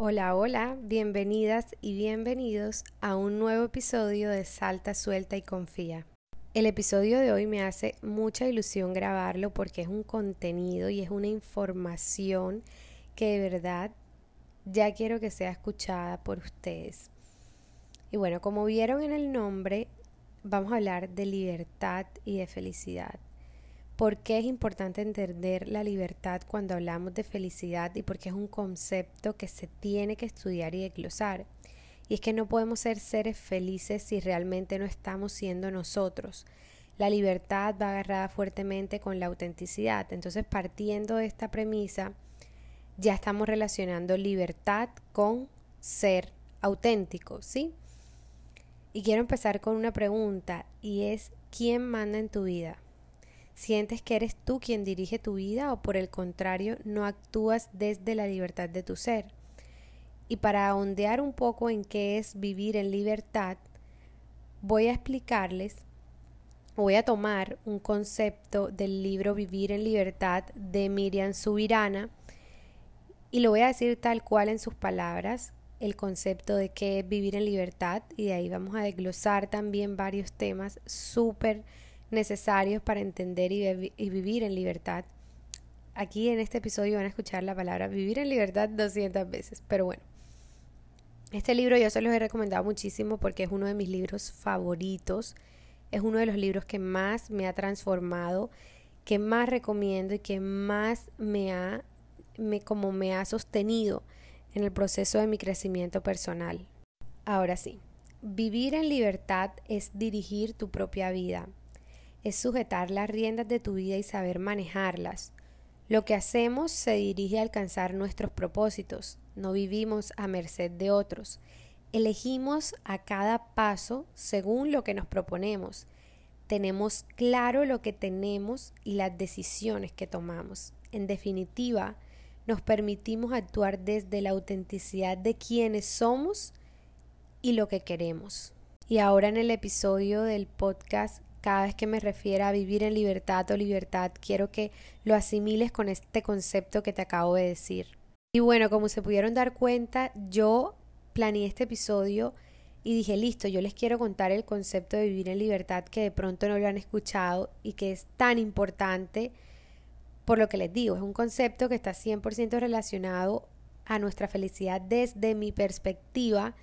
Hola, hola, bienvenidas y bienvenidos a un nuevo episodio de Salta, Suelta y Confía. El episodio de hoy me hace mucha ilusión grabarlo porque es un contenido y es una información que de verdad ya quiero que sea escuchada por ustedes. Y bueno, como vieron en el nombre, vamos a hablar de libertad y de felicidad. ¿Por qué es importante entender la libertad cuando hablamos de felicidad y por qué es un concepto que se tiene que estudiar y desglosar? Y es que no podemos ser seres felices si realmente no estamos siendo nosotros. La libertad va agarrada fuertemente con la autenticidad. Entonces, partiendo de esta premisa, ya estamos relacionando libertad con ser auténtico, ¿sí? Y quiero empezar con una pregunta y es, ¿quién manda en tu vida? ¿Sientes que eres tú quien dirige tu vida o por el contrario no actúas desde la libertad de tu ser? Y para ondear un poco en qué es vivir en libertad, voy a explicarles, voy a tomar un concepto del libro Vivir en Libertad de Miriam Subirana y lo voy a decir tal cual en sus palabras, el concepto de qué es vivir en libertad y de ahí vamos a desglosar también varios temas súper necesarios para entender y, vivir en libertad. Aquí en este episodio van a escuchar la palabra vivir en libertad 200 veces, pero bueno. Este libro yo se los he recomendado muchísimo porque es uno de mis libros favoritos. Es uno de los libros que más me ha transformado, que más recomiendo y que más me ha, me, como me ha sostenido en el proceso de mi crecimiento personal. Ahora sí, vivir en libertad es dirigir tu propia vida, es sujetar las riendas de tu vida y saber manejarlas. Lo que hacemos se dirige a alcanzar nuestros propósitos, no vivimos a merced de otros. Elegimos a cada paso según lo que nos proponemos. Tenemos claro lo que tenemos y las decisiones que tomamos. En definitiva, nos permitimos actuar desde la autenticidad de quienes somos y lo que queremos. Y ahora en el episodio del podcast cada vez que me refiera a vivir en libertad o libertad, quiero que lo asimiles con este concepto que te acabo de decir. Y bueno, como se pudieron dar cuenta, yo planeé este episodio y dije, listo, yo les quiero contar el concepto de vivir en libertad que de pronto no lo han escuchado y que es tan importante por lo que les digo, es un concepto que está 100% relacionado a nuestra felicidad desde mi perspectiva.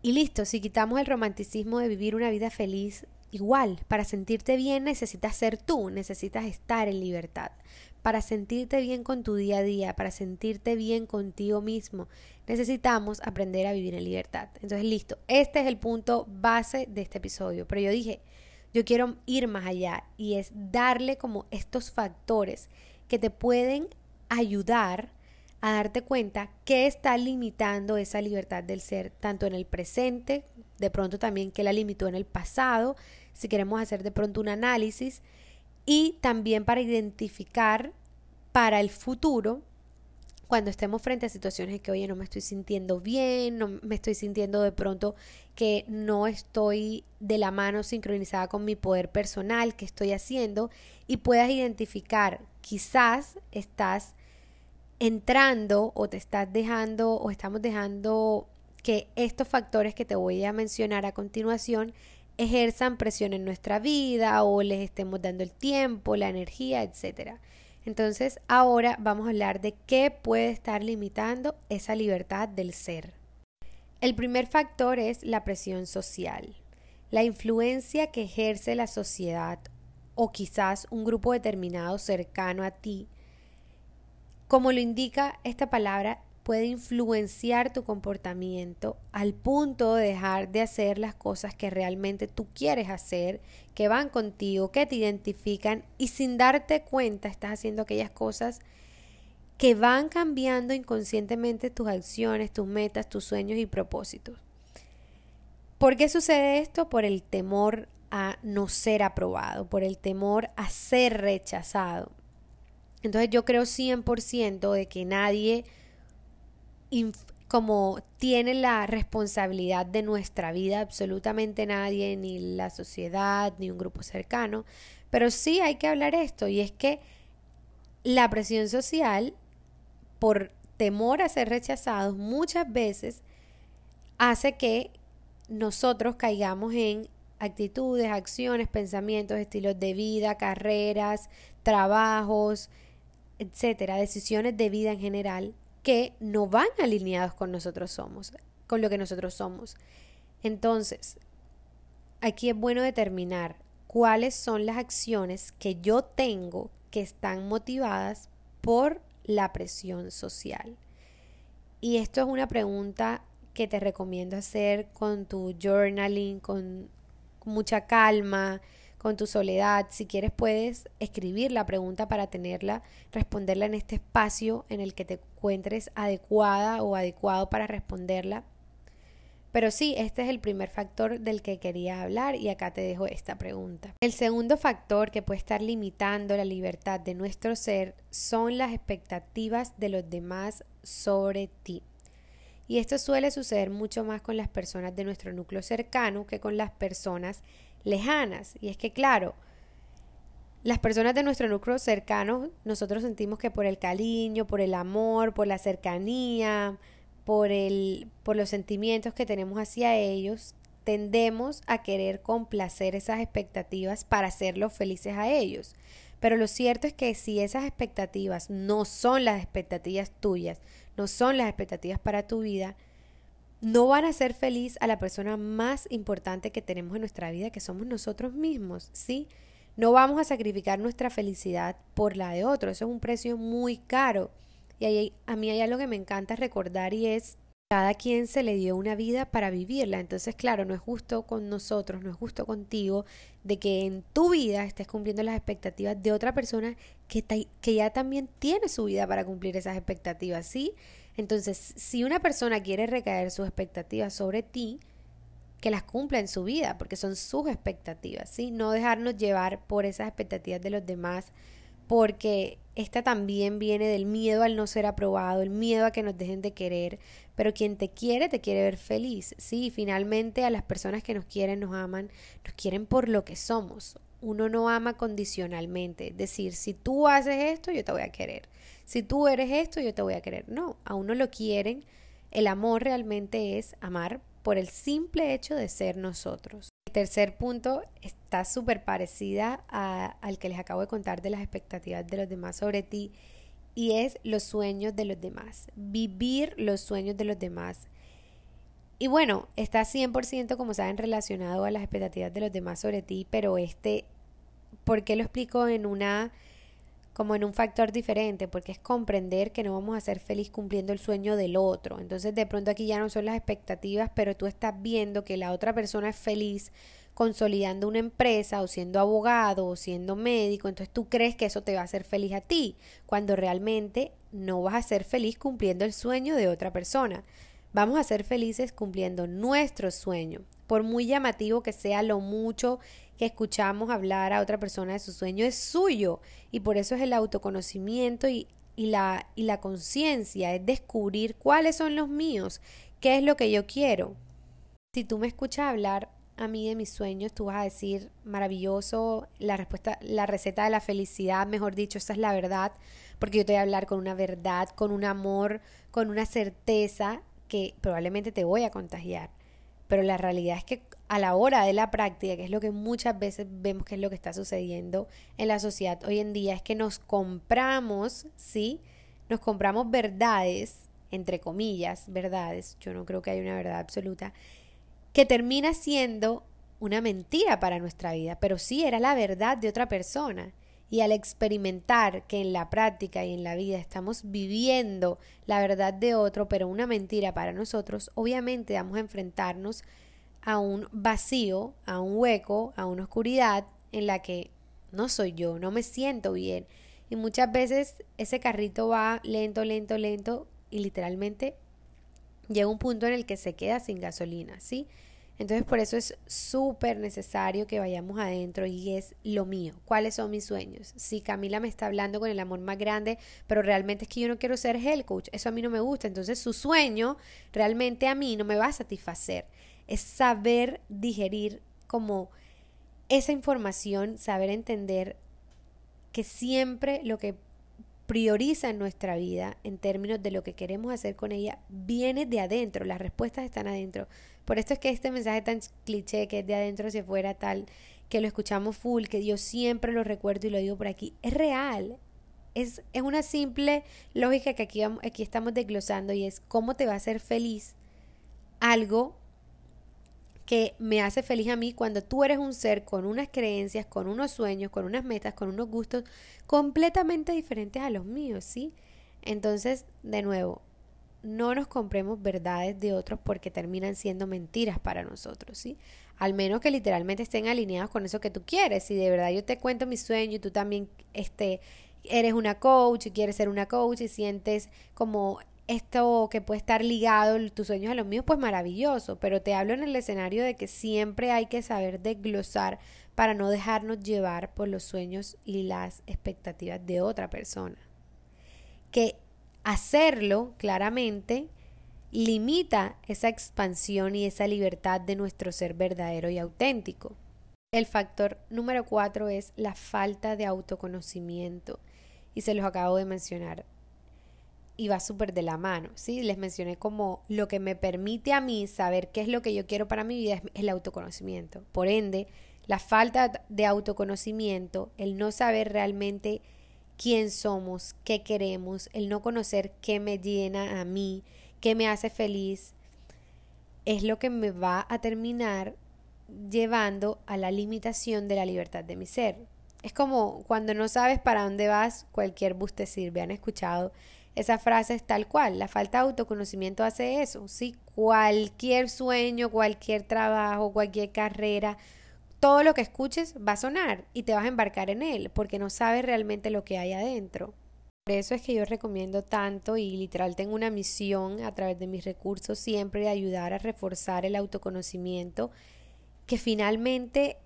Y listo, si quitamos el romanticismo de vivir una vida feliz, Igual, para sentirte bien necesitas ser tú, necesitas estar en libertad. Para sentirte bien con tu día a día, para sentirte bien contigo mismo, necesitamos aprender a vivir en libertad. Entonces, listo, este es el punto base de este episodio. Pero yo dije, yo quiero ir más allá y es darle como estos factores que te pueden ayudar a darte cuenta que está limitando esa libertad del ser, tanto en el presente, de pronto también que la limitó en el pasado, si queremos hacer de pronto un análisis y también para identificar para el futuro cuando estemos frente a situaciones que, oye, no me estoy sintiendo bien, no me estoy sintiendo de pronto que no estoy de la mano sincronizada con mi poder personal, que estoy haciendo, y puedas identificar, quizás estás entrando o te estás dejando o estamos dejando que estos factores que te voy a mencionar a continuación ejerzan presión en nuestra vida o les estemos dando el tiempo, la energía, etc. Entonces ahora vamos a hablar de qué puede estar limitando esa libertad del ser. El primer factor es la presión social, la influencia que ejerce la sociedad o quizás un grupo determinado cercano a ti. Como lo indica esta palabra, puede influenciar tu comportamiento al punto de dejar de hacer las cosas que realmente tú quieres hacer, que van contigo, que te identifican y sin darte cuenta estás haciendo aquellas cosas que van cambiando inconscientemente tus acciones, tus metas, tus sueños y propósitos. ¿Por qué sucede esto? Por el temor a no ser aprobado, por el temor a ser rechazado. Entonces yo creo 100% de que nadie como tiene la responsabilidad de nuestra vida absolutamente nadie, ni la sociedad, ni un grupo cercano, pero sí hay que hablar esto y es que la presión social por temor a ser rechazados muchas veces hace que nosotros caigamos en actitudes, acciones, pensamientos, estilos de vida, carreras, trabajos, etcétera, decisiones de vida en general que no van alineados con nosotros somos, con lo que nosotros somos. Entonces, aquí es bueno determinar cuáles son las acciones que yo tengo que están motivadas por la presión social. Y esto es una pregunta que te recomiendo hacer con tu journaling, con mucha calma, con tu soledad. Si quieres puedes escribir la pregunta para tenerla, responderla en este espacio en el que te encuentres adecuada o adecuado para responderla. Pero sí, este es el primer factor del que quería hablar y acá te dejo esta pregunta. El segundo factor que puede estar limitando la libertad de nuestro ser son las expectativas de los demás sobre ti. Y esto suele suceder mucho más con las personas de nuestro núcleo cercano que con las personas lejanas. Y es que, claro, las personas de nuestro núcleo cercano, nosotros sentimos que por el cariño, por el amor, por la cercanía, por, el, por los sentimientos que tenemos hacia ellos, tendemos a querer complacer esas expectativas para hacerlos felices a ellos. Pero lo cierto es que si esas expectativas no son las expectativas tuyas, no son las expectativas para tu vida, no van a hacer feliz a la persona más importante que tenemos en nuestra vida, que somos nosotros mismos, ¿sí? No vamos a sacrificar nuestra felicidad por la de otro, eso es un precio muy caro. Y ahí, a mí hay algo que me encanta recordar y es cada quien se le dio una vida para vivirla. Entonces, claro, no es justo con nosotros, no es justo contigo de que en tu vida estés cumpliendo las expectativas de otra persona que, que ya también tiene su vida para cumplir esas expectativas, ¿sí? Entonces, si una persona quiere recaer sus expectativas sobre ti, que las cumpla en su vida, porque son sus expectativas, ¿sí? No dejarnos llevar por esas expectativas de los demás, porque esta también viene del miedo al no ser aprobado, el miedo a que nos dejen de querer, pero quien te quiere te quiere ver feliz, ¿sí? Finalmente a las personas que nos quieren, nos aman, nos quieren por lo que somos. Uno no ama condicionalmente, es decir, si tú haces esto, yo te voy a querer si tú eres esto, yo te voy a querer. No, a uno lo quieren. El amor realmente es amar por el simple hecho de ser nosotros. El tercer punto está súper parecida al que les acabo de contar de las expectativas de los demás sobre ti y es los sueños de los demás, vivir los sueños de los demás. Y bueno, está 100% como saben relacionado a las expectativas de los demás sobre ti, pero este, ¿por qué lo explico en una como en un factor diferente, porque es comprender que no vamos a ser feliz cumpliendo el sueño del otro. Entonces de pronto aquí ya no son las expectativas, pero tú estás viendo que la otra persona es feliz consolidando una empresa o siendo abogado o siendo médico, entonces tú crees que eso te va a hacer feliz a ti, cuando realmente no vas a ser feliz cumpliendo el sueño de otra persona. Vamos a ser felices cumpliendo nuestro sueño, por muy llamativo que sea lo mucho que escuchamos hablar a otra persona de su sueño es suyo y por eso es el autoconocimiento y, y la, y la conciencia, es descubrir cuáles son los míos, qué es lo que yo quiero. Si tú me escuchas hablar a mí de mis sueños, tú vas a decir maravilloso, la respuesta, la receta de la felicidad, mejor dicho, esa es la verdad, porque yo te voy a hablar con una verdad, con un amor, con una certeza que probablemente te voy a contagiar. Pero la realidad es que a la hora de la práctica, que es lo que muchas veces vemos que es lo que está sucediendo en la sociedad hoy en día, es que nos compramos, ¿sí? Nos compramos verdades, entre comillas, verdades, yo no creo que haya una verdad absoluta, que termina siendo una mentira para nuestra vida, pero sí era la verdad de otra persona. Y al experimentar que en la práctica y en la vida estamos viviendo la verdad de otro, pero una mentira para nosotros, obviamente vamos a enfrentarnos a un vacío, a un hueco, a una oscuridad en la que no soy yo, no me siento bien. Y muchas veces ese carrito va lento, lento, lento y literalmente llega un punto en el que se queda sin gasolina, ¿sí? Entonces por eso es súper necesario que vayamos adentro y es lo mío. ¿Cuáles son mis sueños? Si Camila me está hablando con el amor más grande, pero realmente es que yo no quiero ser health coach, eso a mí no me gusta. Entonces su sueño realmente a mí no me va a satisfacer es saber digerir como esa información, saber entender que siempre lo que prioriza en nuestra vida en términos de lo que queremos hacer con ella viene de adentro, las respuestas están adentro. Por esto es que este mensaje tan cliché que es de adentro hacia afuera tal, que lo escuchamos full, que yo siempre lo recuerdo y lo digo por aquí, es real. Es, es una simple lógica que aquí, aquí estamos desglosando y es cómo te va a hacer feliz algo que me hace feliz a mí cuando tú eres un ser con unas creencias, con unos sueños, con unas metas, con unos gustos completamente diferentes a los míos, ¿sí? Entonces, de nuevo, no nos compremos verdades de otros porque terminan siendo mentiras para nosotros, ¿sí? Al menos que literalmente estén alineados con eso que tú quieres. Si de verdad yo te cuento mi sueño y tú también este, eres una coach y quieres ser una coach y sientes como esto que puede estar ligado, tus sueños a los míos, pues maravilloso, pero te hablo en el escenario de que siempre hay que saber desglosar para no dejarnos llevar por los sueños y las expectativas de otra persona. Que hacerlo claramente limita esa expansión y esa libertad de nuestro ser verdadero y auténtico. El factor número cuatro es la falta de autoconocimiento y se los acabo de mencionar y va súper de la mano, ¿sí? Les mencioné como lo que me permite a mí saber qué es lo que yo quiero para mi vida es el autoconocimiento. Por ende, la falta de autoconocimiento, el no saber realmente quién somos, qué queremos, el no conocer qué me llena a mí, qué me hace feliz, es lo que me va a terminar llevando a la limitación de la libertad de mi ser. Es como cuando no sabes para dónde vas, cualquier bus te sirve. Han escuchado esa frase es tal cual. La falta de autoconocimiento hace eso. ¿sí? Cualquier sueño, cualquier trabajo, cualquier carrera, todo lo que escuches va a sonar y te vas a embarcar en él porque no sabes realmente lo que hay adentro. Por eso es que yo recomiendo tanto y literal tengo una misión a través de mis recursos siempre de ayudar a reforzar el autoconocimiento que finalmente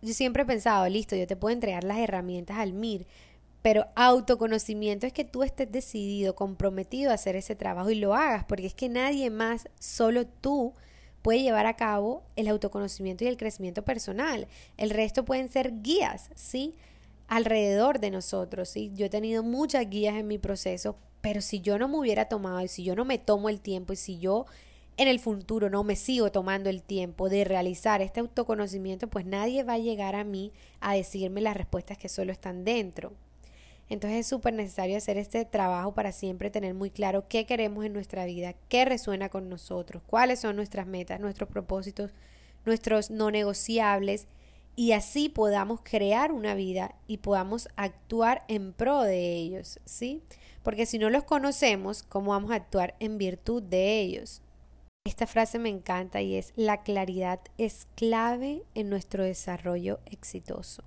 yo siempre he pensado, listo, yo te puedo entregar las herramientas al MIR, pero autoconocimiento es que tú estés decidido, comprometido a hacer ese trabajo y lo hagas, porque es que nadie más, solo tú, puede llevar a cabo el autoconocimiento y el crecimiento personal. El resto pueden ser guías, ¿sí? Alrededor de nosotros, ¿sí? Yo he tenido muchas guías en mi proceso, pero si yo no me hubiera tomado y si yo no me tomo el tiempo y si yo en el futuro no me sigo tomando el tiempo de realizar este autoconocimiento, pues nadie va a llegar a mí a decirme las respuestas que solo están dentro. Entonces es súper necesario hacer este trabajo para siempre tener muy claro qué queremos en nuestra vida, qué resuena con nosotros, cuáles son nuestras metas, nuestros propósitos, nuestros no negociables y así podamos crear una vida y podamos actuar en pro de ellos, ¿sí? Porque si no los conocemos, ¿cómo vamos a actuar en virtud de ellos? Esta frase me encanta y es, la claridad es clave en nuestro desarrollo exitoso.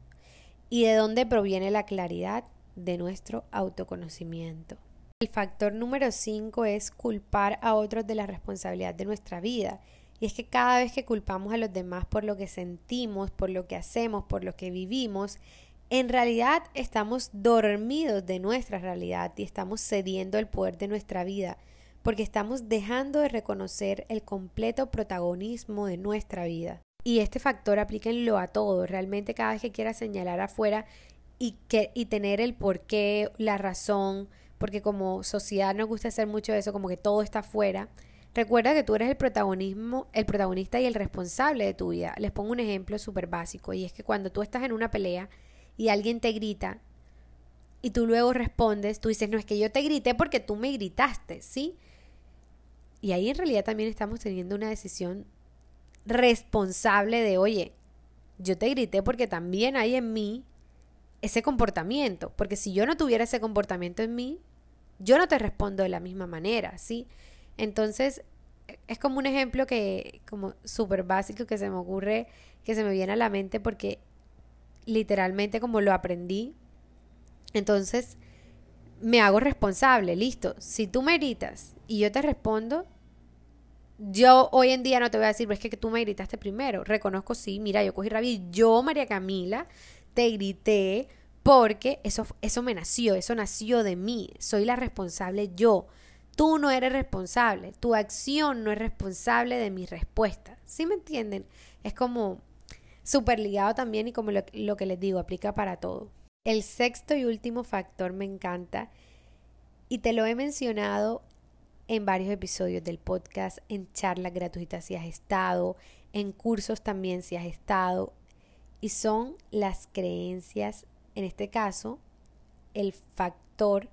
¿Y de dónde proviene la claridad? De nuestro autoconocimiento. El factor número 5 es culpar a otros de la responsabilidad de nuestra vida. Y es que cada vez que culpamos a los demás por lo que sentimos, por lo que hacemos, por lo que vivimos, en realidad estamos dormidos de nuestra realidad y estamos cediendo el poder de nuestra vida, porque estamos dejando de reconocer el completo protagonismo de nuestra vida. Y este factor aplíquenlo a todo. Realmente cada vez que quiera señalar afuera y, que, y tener el porqué, la razón, porque como sociedad nos gusta hacer mucho eso, como que todo está afuera. Recuerda que tú eres el protagonismo, el protagonista y el responsable de tu vida. Les pongo un ejemplo súper básico y es que cuando tú estás en una pelea y alguien te grita y tú luego respondes, tú dices, no es que yo te grité porque tú me gritaste, ¿sí? Y ahí en realidad también estamos teniendo una decisión responsable de, oye, yo te grité porque también hay en mí ese comportamiento, porque si yo no tuviera ese comportamiento en mí, yo no te respondo de la misma manera, ¿sí? Entonces, es como un ejemplo que, como súper básico que se me ocurre, que se me viene a la mente porque literalmente como lo aprendí, entonces me hago responsable, listo. Si tú me gritas y yo te respondo, yo hoy en día no te voy a decir, es que tú me gritaste primero. Reconozco, sí, mira, yo cogí rabia y yo, María Camila, te grité porque eso, eso me nació, eso nació de mí, soy la responsable yo. Tú no eres responsable, tu acción no es responsable de mi respuesta. ¿Sí me entienden? Es como súper ligado también y como lo, lo que les digo, aplica para todo. El sexto y último factor me encanta y te lo he mencionado en varios episodios del podcast, en charlas gratuitas si has estado, en cursos también si has estado, y son las creencias, en este caso, el factor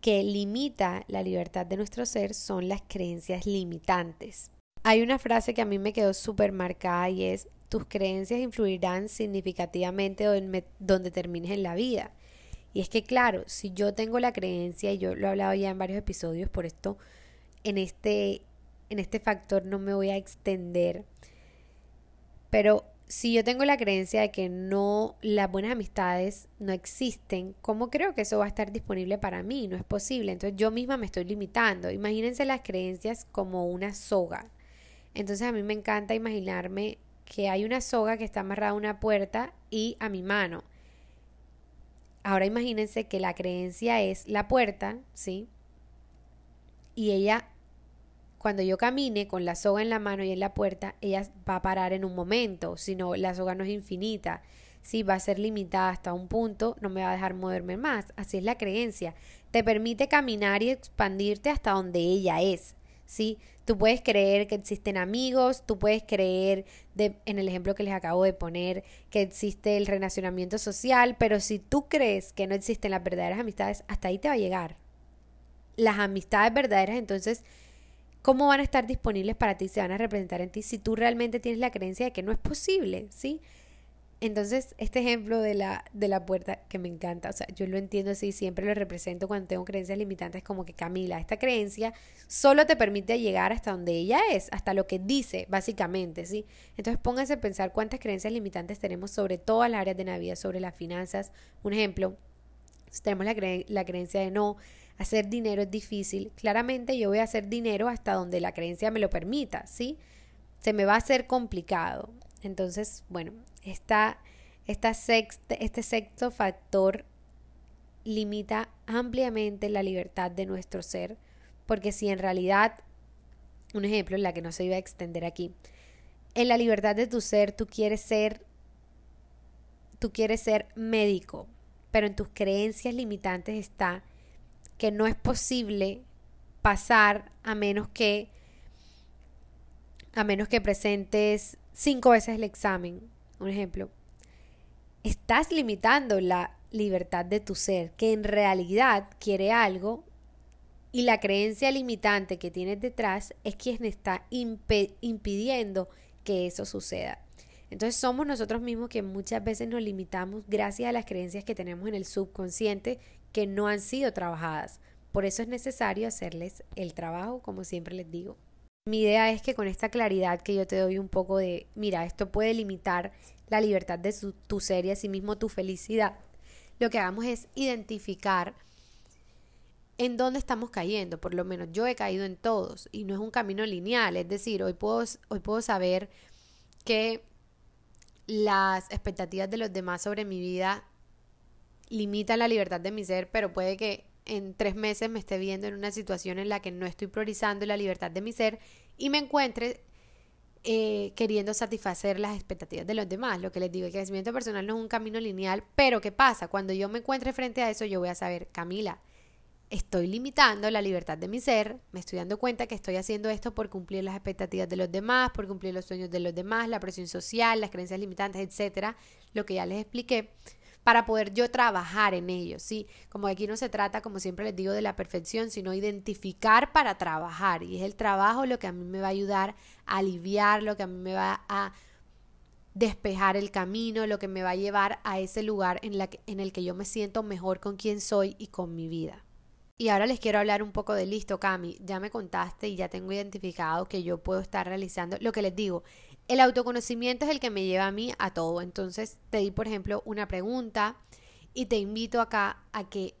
que limita la libertad de nuestro ser son las creencias limitantes. Hay una frase que a mí me quedó súper marcada y es, tus creencias influirán significativamente donde, donde termines en la vida. Y es que claro, si yo tengo la creencia, y yo lo he hablado ya en varios episodios, por esto en este, en este factor no me voy a extender, pero si yo tengo la creencia de que no, las buenas amistades no existen, ¿cómo creo que eso va a estar disponible para mí? No es posible. Entonces yo misma me estoy limitando. Imagínense las creencias como una soga. Entonces a mí me encanta imaginarme que hay una soga que está amarrada a una puerta y a mi mano. Ahora imagínense que la creencia es la puerta, ¿sí? Y ella cuando yo camine con la soga en la mano y en la puerta, ella va a parar en un momento, si no, la soga no es infinita. Si va a ser limitada hasta un punto, no me va a dejar moverme más. Así es la creencia. Te permite caminar y expandirte hasta donde ella es. ¿sí? Tú puedes creer que existen amigos, tú puedes creer, de, en el ejemplo que les acabo de poner, que existe el relacionamiento social, pero si tú crees que no existen las verdaderas amistades, hasta ahí te va a llegar. Las amistades verdaderas entonces ¿Cómo van a estar disponibles para ti? Se van a representar en ti si tú realmente tienes la creencia de que no es posible, ¿sí? Entonces, este ejemplo de la, de la puerta que me encanta, o sea, yo lo entiendo así, siempre lo represento cuando tengo creencias limitantes, como que Camila, esta creencia solo te permite llegar hasta donde ella es, hasta lo que dice, básicamente, ¿sí? Entonces, pónganse a pensar cuántas creencias limitantes tenemos sobre todas las áreas de la vida, sobre las finanzas. Un ejemplo, tenemos la, la creencia de no, hacer dinero es difícil, claramente yo voy a hacer dinero hasta donde la creencia me lo permita, ¿sí? Se me va a hacer complicado. Entonces, bueno, esta, este sexto factor limita ampliamente la libertad de nuestro ser, porque si en realidad, un ejemplo en la que no se iba a extender aquí, en la libertad de tu ser tú quieres ser, tú quieres ser médico, pero en tus creencias limitantes está que no es posible pasar a menos que a menos que presentes cinco veces el examen, un ejemplo. Estás limitando la libertad de tu ser, que en realidad quiere algo y la creencia limitante que tienes detrás es quien está impidiendo que eso suceda. Entonces somos nosotros mismos que muchas veces nos limitamos gracias a las creencias que tenemos en el subconsciente que no han sido trabajadas. Por eso es necesario hacerles el trabajo, como siempre les digo. Mi idea es que con esta claridad que yo te doy un poco de, mira, esto puede limitar la libertad de tu ser y asimismo tu felicidad, lo que hagamos es identificar en dónde estamos cayendo. Por lo menos yo he caído en todos y no es un camino lineal. Es decir, hoy puedo, hoy puedo saber que las expectativas de los demás sobre mi vida limitan la libertad de mi ser, pero puede que en tres meses me esté viendo en una situación en la que no estoy priorizando la libertad de mi ser y me encuentre eh, queriendo satisfacer las expectativas de los demás. Lo que les digo, el crecimiento personal no es un camino lineal, pero ¿qué pasa? Cuando yo me encuentre frente a eso, yo voy a saber, Camila, estoy limitando la libertad de mi ser, me estoy dando cuenta que estoy haciendo esto por cumplir las expectativas de los demás, por cumplir los sueños de los demás, la presión social, las creencias limitantes, etcétera, lo que ya les expliqué, para poder yo trabajar en ello, ¿sí? Como aquí no se trata, como siempre les digo, de la perfección, sino identificar para trabajar, y es el trabajo lo que a mí me va a ayudar a aliviar, lo que a mí me va a despejar el camino, lo que me va a llevar a ese lugar en, la en el que yo me siento mejor con quien soy y con mi vida. Y ahora les quiero hablar un poco de listo, Cami. Ya me contaste y ya tengo identificado que yo puedo estar realizando lo que les digo. El autoconocimiento es el que me lleva a mí a todo. Entonces te di, por ejemplo, una pregunta y te invito acá a que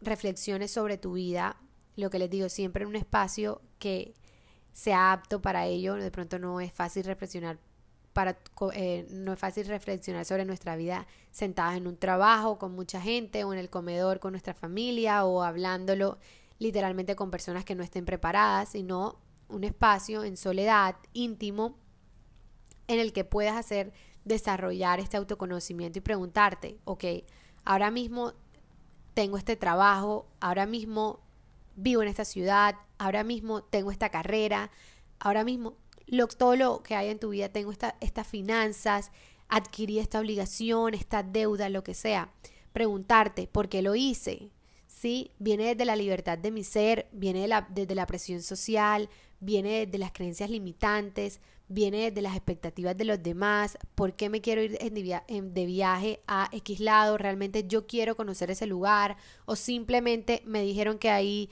reflexiones sobre tu vida. Lo que les digo, siempre en un espacio que sea apto para ello. De pronto no es fácil reflexionar eh, no es fácil reflexionar sobre nuestra vida sentadas en un trabajo con mucha gente o en el comedor con nuestra familia o hablándolo literalmente con personas que no estén preparadas, sino un espacio en soledad, íntimo, en el que puedas hacer desarrollar este autoconocimiento y preguntarte, ok, ahora mismo tengo este trabajo, ahora mismo vivo en esta ciudad, ahora mismo tengo esta carrera, ahora mismo lo, todo lo que hay en tu vida, tengo estas finanzas, adquirí esta obligación, esta deuda, lo que sea. Preguntarte, ¿por qué lo hice? ¿Sí? Viene desde la libertad de mi ser, viene de la, desde la presión social, viene de las creencias limitantes, viene de las expectativas de los demás, por qué me quiero ir de viaje a X lado, realmente yo quiero conocer ese lugar o simplemente me dijeron que ahí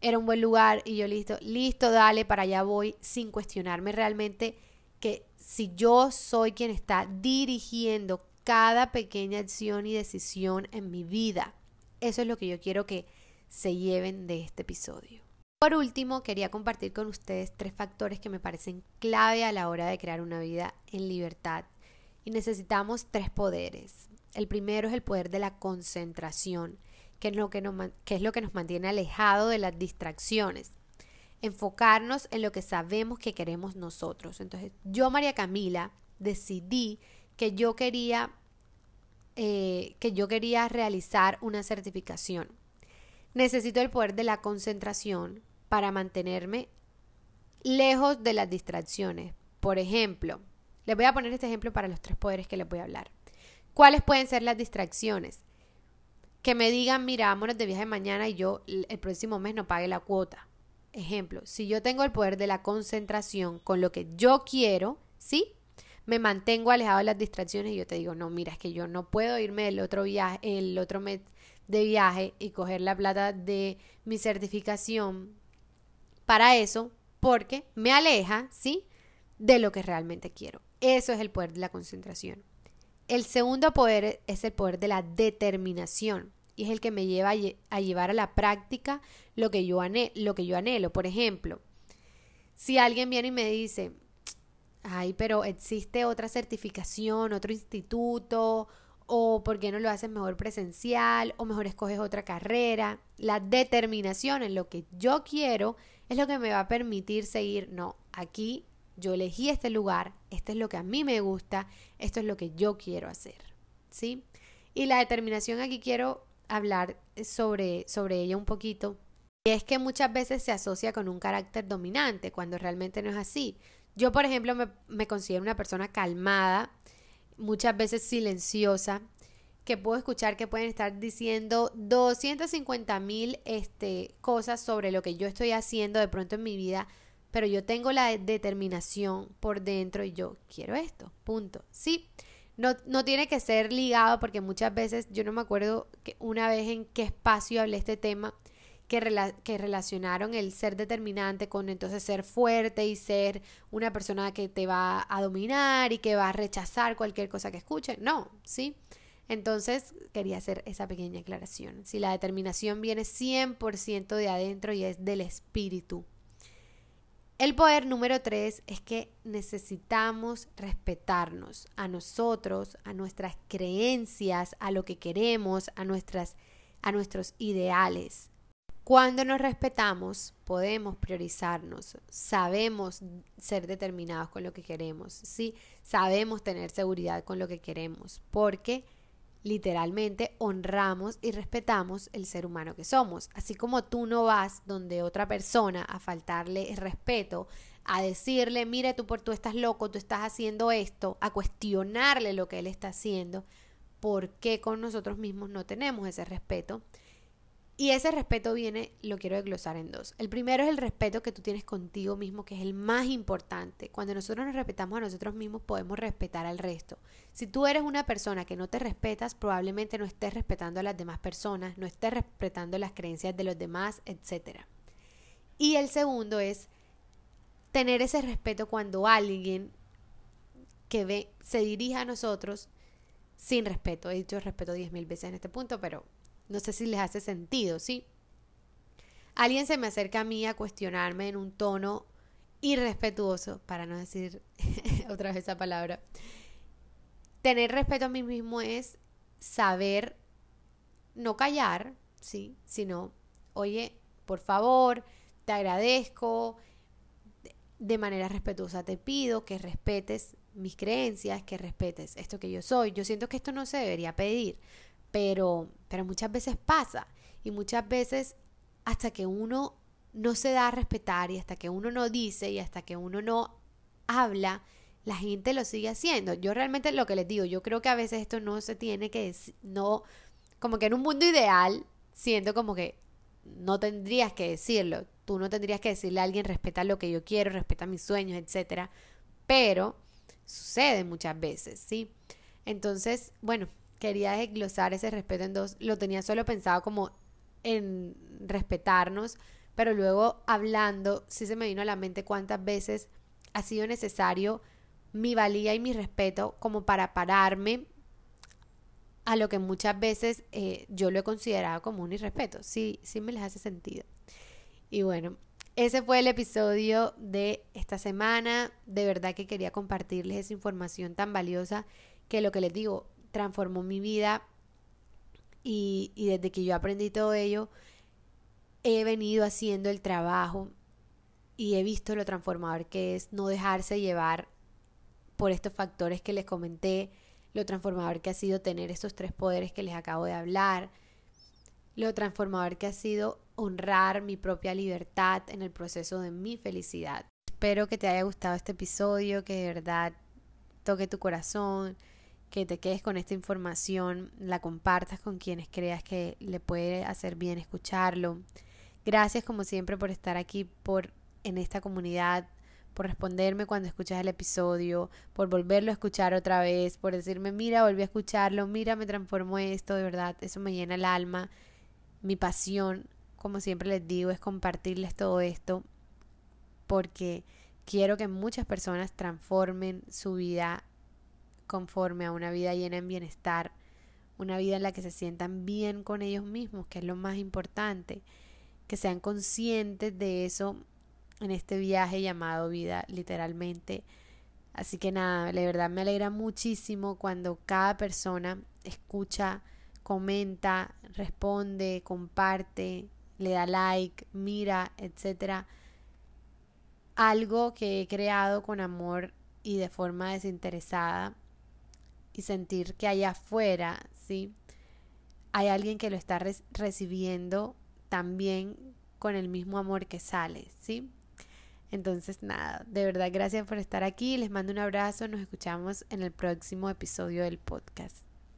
era un buen lugar y yo listo, listo, dale, para allá voy sin cuestionarme realmente que si yo soy quien está dirigiendo cada pequeña acción y decisión en mi vida, eso es lo que yo quiero que se lleven de este episodio. Por último, quería compartir con ustedes tres factores que me parecen clave a la hora de crear una vida en libertad. Y necesitamos tres poderes. El primero es el poder de la concentración, que es lo que nos, es lo que nos mantiene alejado de las distracciones. Enfocarnos en lo que sabemos que queremos nosotros. Entonces, yo, María Camila, decidí que yo quería, eh, que yo quería realizar una certificación. Necesito el poder de la concentración para mantenerme lejos de las distracciones. Por ejemplo, les voy a poner este ejemplo para los tres poderes que les voy a hablar. ¿Cuáles pueden ser las distracciones? Que me digan, mira, vámonos de viaje mañana y yo el próximo mes no pague la cuota. Ejemplo, si yo tengo el poder de la concentración con lo que yo quiero, ¿sí? Me mantengo alejado de las distracciones y yo te digo, no, mira, es que yo no puedo irme el otro viaje, el otro mes de viaje y coger la plata de mi certificación para eso porque me aleja, ¿sí? De lo que realmente quiero. Eso es el poder de la concentración. El segundo poder es el poder de la determinación y es el que me lleva a, llevar a la práctica lo que, yo lo que yo anhelo. Por ejemplo, si alguien viene y me dice, ay, pero existe otra certificación, otro instituto, o por qué no lo haces mejor presencial, o mejor escoges otra carrera. La determinación en lo que yo quiero es lo que me va a permitir seguir, no, aquí yo elegí este lugar, esto es lo que a mí me gusta, esto es lo que yo quiero hacer, ¿sí? Y la determinación aquí quiero hablar sobre, sobre ella un poquito. Y es que muchas veces se asocia con un carácter dominante, cuando realmente no es así. Yo, por ejemplo, me, me considero una persona calmada, muchas veces silenciosa, que puedo escuchar que pueden estar diciendo 250 mil este, cosas sobre lo que yo estoy haciendo de pronto en mi vida, pero yo tengo la determinación por dentro y yo quiero esto, punto. Sí, no, no tiene que ser ligado porque muchas veces yo no me acuerdo que una vez en qué espacio hablé este tema. Que, que, relacionaron el ser determinante con entonces ser fuerte y ser una persona que te va a dominar y que va a rechazar cualquier cosa que escuche. No, ¿sí? Entonces quería hacer esa pequeña aclaración. Si la determinación viene 100% de adentro y es del espíritu. El poder número tres es que necesitamos respetarnos a nosotros, a nuestras creencias, a lo que queremos, a, nuestras, a nuestros ideales. Cuando nos respetamos, podemos priorizarnos, sabemos ser determinados con lo que queremos, ¿sí? sabemos tener seguridad con lo que queremos, porque literalmente honramos y respetamos el ser humano que somos. Así como tú no vas donde otra persona a faltarle respeto, a decirle, mire, tú, por, tú estás loco, tú estás haciendo esto, a cuestionarle lo que él está haciendo, ¿por qué con nosotros mismos no tenemos ese respeto? Y ese respeto viene, lo quiero desglosar en dos. El primero es el respeto que tú tienes contigo mismo, que es el más importante. Cuando nosotros nos respetamos a nosotros mismos, podemos respetar al resto. Si tú eres una persona que no te respetas, probablemente no estés respetando a las demás personas, no estés respetando las creencias de los demás, etc. Y el segundo es tener ese respeto cuando alguien que ve, se dirige a nosotros sin respeto. He dicho respeto diez mil veces en este punto, pero no sé si les hace sentido, ¿sí? Alguien se me acerca a mí a cuestionarme en un tono irrespetuoso, para no decir otra vez esa palabra. Tener respeto a mí mismo es saber no callar, ¿sí? Sino, oye, por favor, te agradezco, de manera respetuosa. Te pido que respetes mis creencias, que respetes esto que yo soy. Yo siento que esto no se debería pedir, pero, pero muchas veces pasa y muchas veces hasta que uno no se da a respetar y hasta que uno no dice y hasta que uno no habla, la gente lo sigue haciendo. Yo realmente lo que les digo, yo creo que a veces esto no se tiene que, no, como que en un mundo ideal, siento como que no tendrías que decirlo. Tú no tendrías que decirle a alguien, respeta lo que yo quiero, respeta mis sueños, etcétera. Pero sucede muchas veces, ¿sí? Entonces, bueno, quería desglosar ese respeto en dos. Lo tenía solo pensado como en respetarnos, pero luego hablando, sí se me vino a la mente cuántas veces ha sido necesario mi valía y mi respeto como para pararme a lo que muchas veces eh, yo lo he considerado como un irrespeto. Sí, sí me les hace sentido. Y bueno, ese fue el episodio de esta semana. De verdad que quería compartirles esa información tan valiosa que lo que les digo transformó mi vida y, y desde que yo aprendí todo ello, he venido haciendo el trabajo y he visto lo transformador que es no dejarse llevar por estos factores que les comenté, lo transformador que ha sido tener estos tres poderes que les acabo de hablar, lo transformador que ha sido honrar mi propia libertad en el proceso de mi felicidad. Espero que te haya gustado este episodio, que de verdad toque tu corazón, que te quedes con esta información, la compartas con quienes creas que le puede hacer bien escucharlo. Gracias como siempre por estar aquí por en esta comunidad, por responderme cuando escuchas el episodio, por volverlo a escuchar otra vez, por decirme, mira, volví a escucharlo, mira, me transformó esto, de verdad, eso me llena el alma. Mi pasión, como siempre les digo, es compartirles todo esto porque quiero que muchas personas transformen su vida conforme a una vida llena en bienestar, una vida en la que se sientan bien con ellos mismos, que es lo más importante, que sean conscientes de eso en este viaje llamado vida, literalmente. Así que nada, de verdad me alegra muchísimo cuando cada persona escucha, comenta, responde, comparte, le da like, mira, etcétera. Algo que he creado con amor y de forma desinteresada y sentir que allá afuera, ¿sí? Hay alguien que lo está recibiendo también con el mismo amor que sale, ¿sí? Entonces, nada, de verdad, gracias por estar aquí. Les mando un abrazo. Nos escuchamos en el próximo episodio del podcast.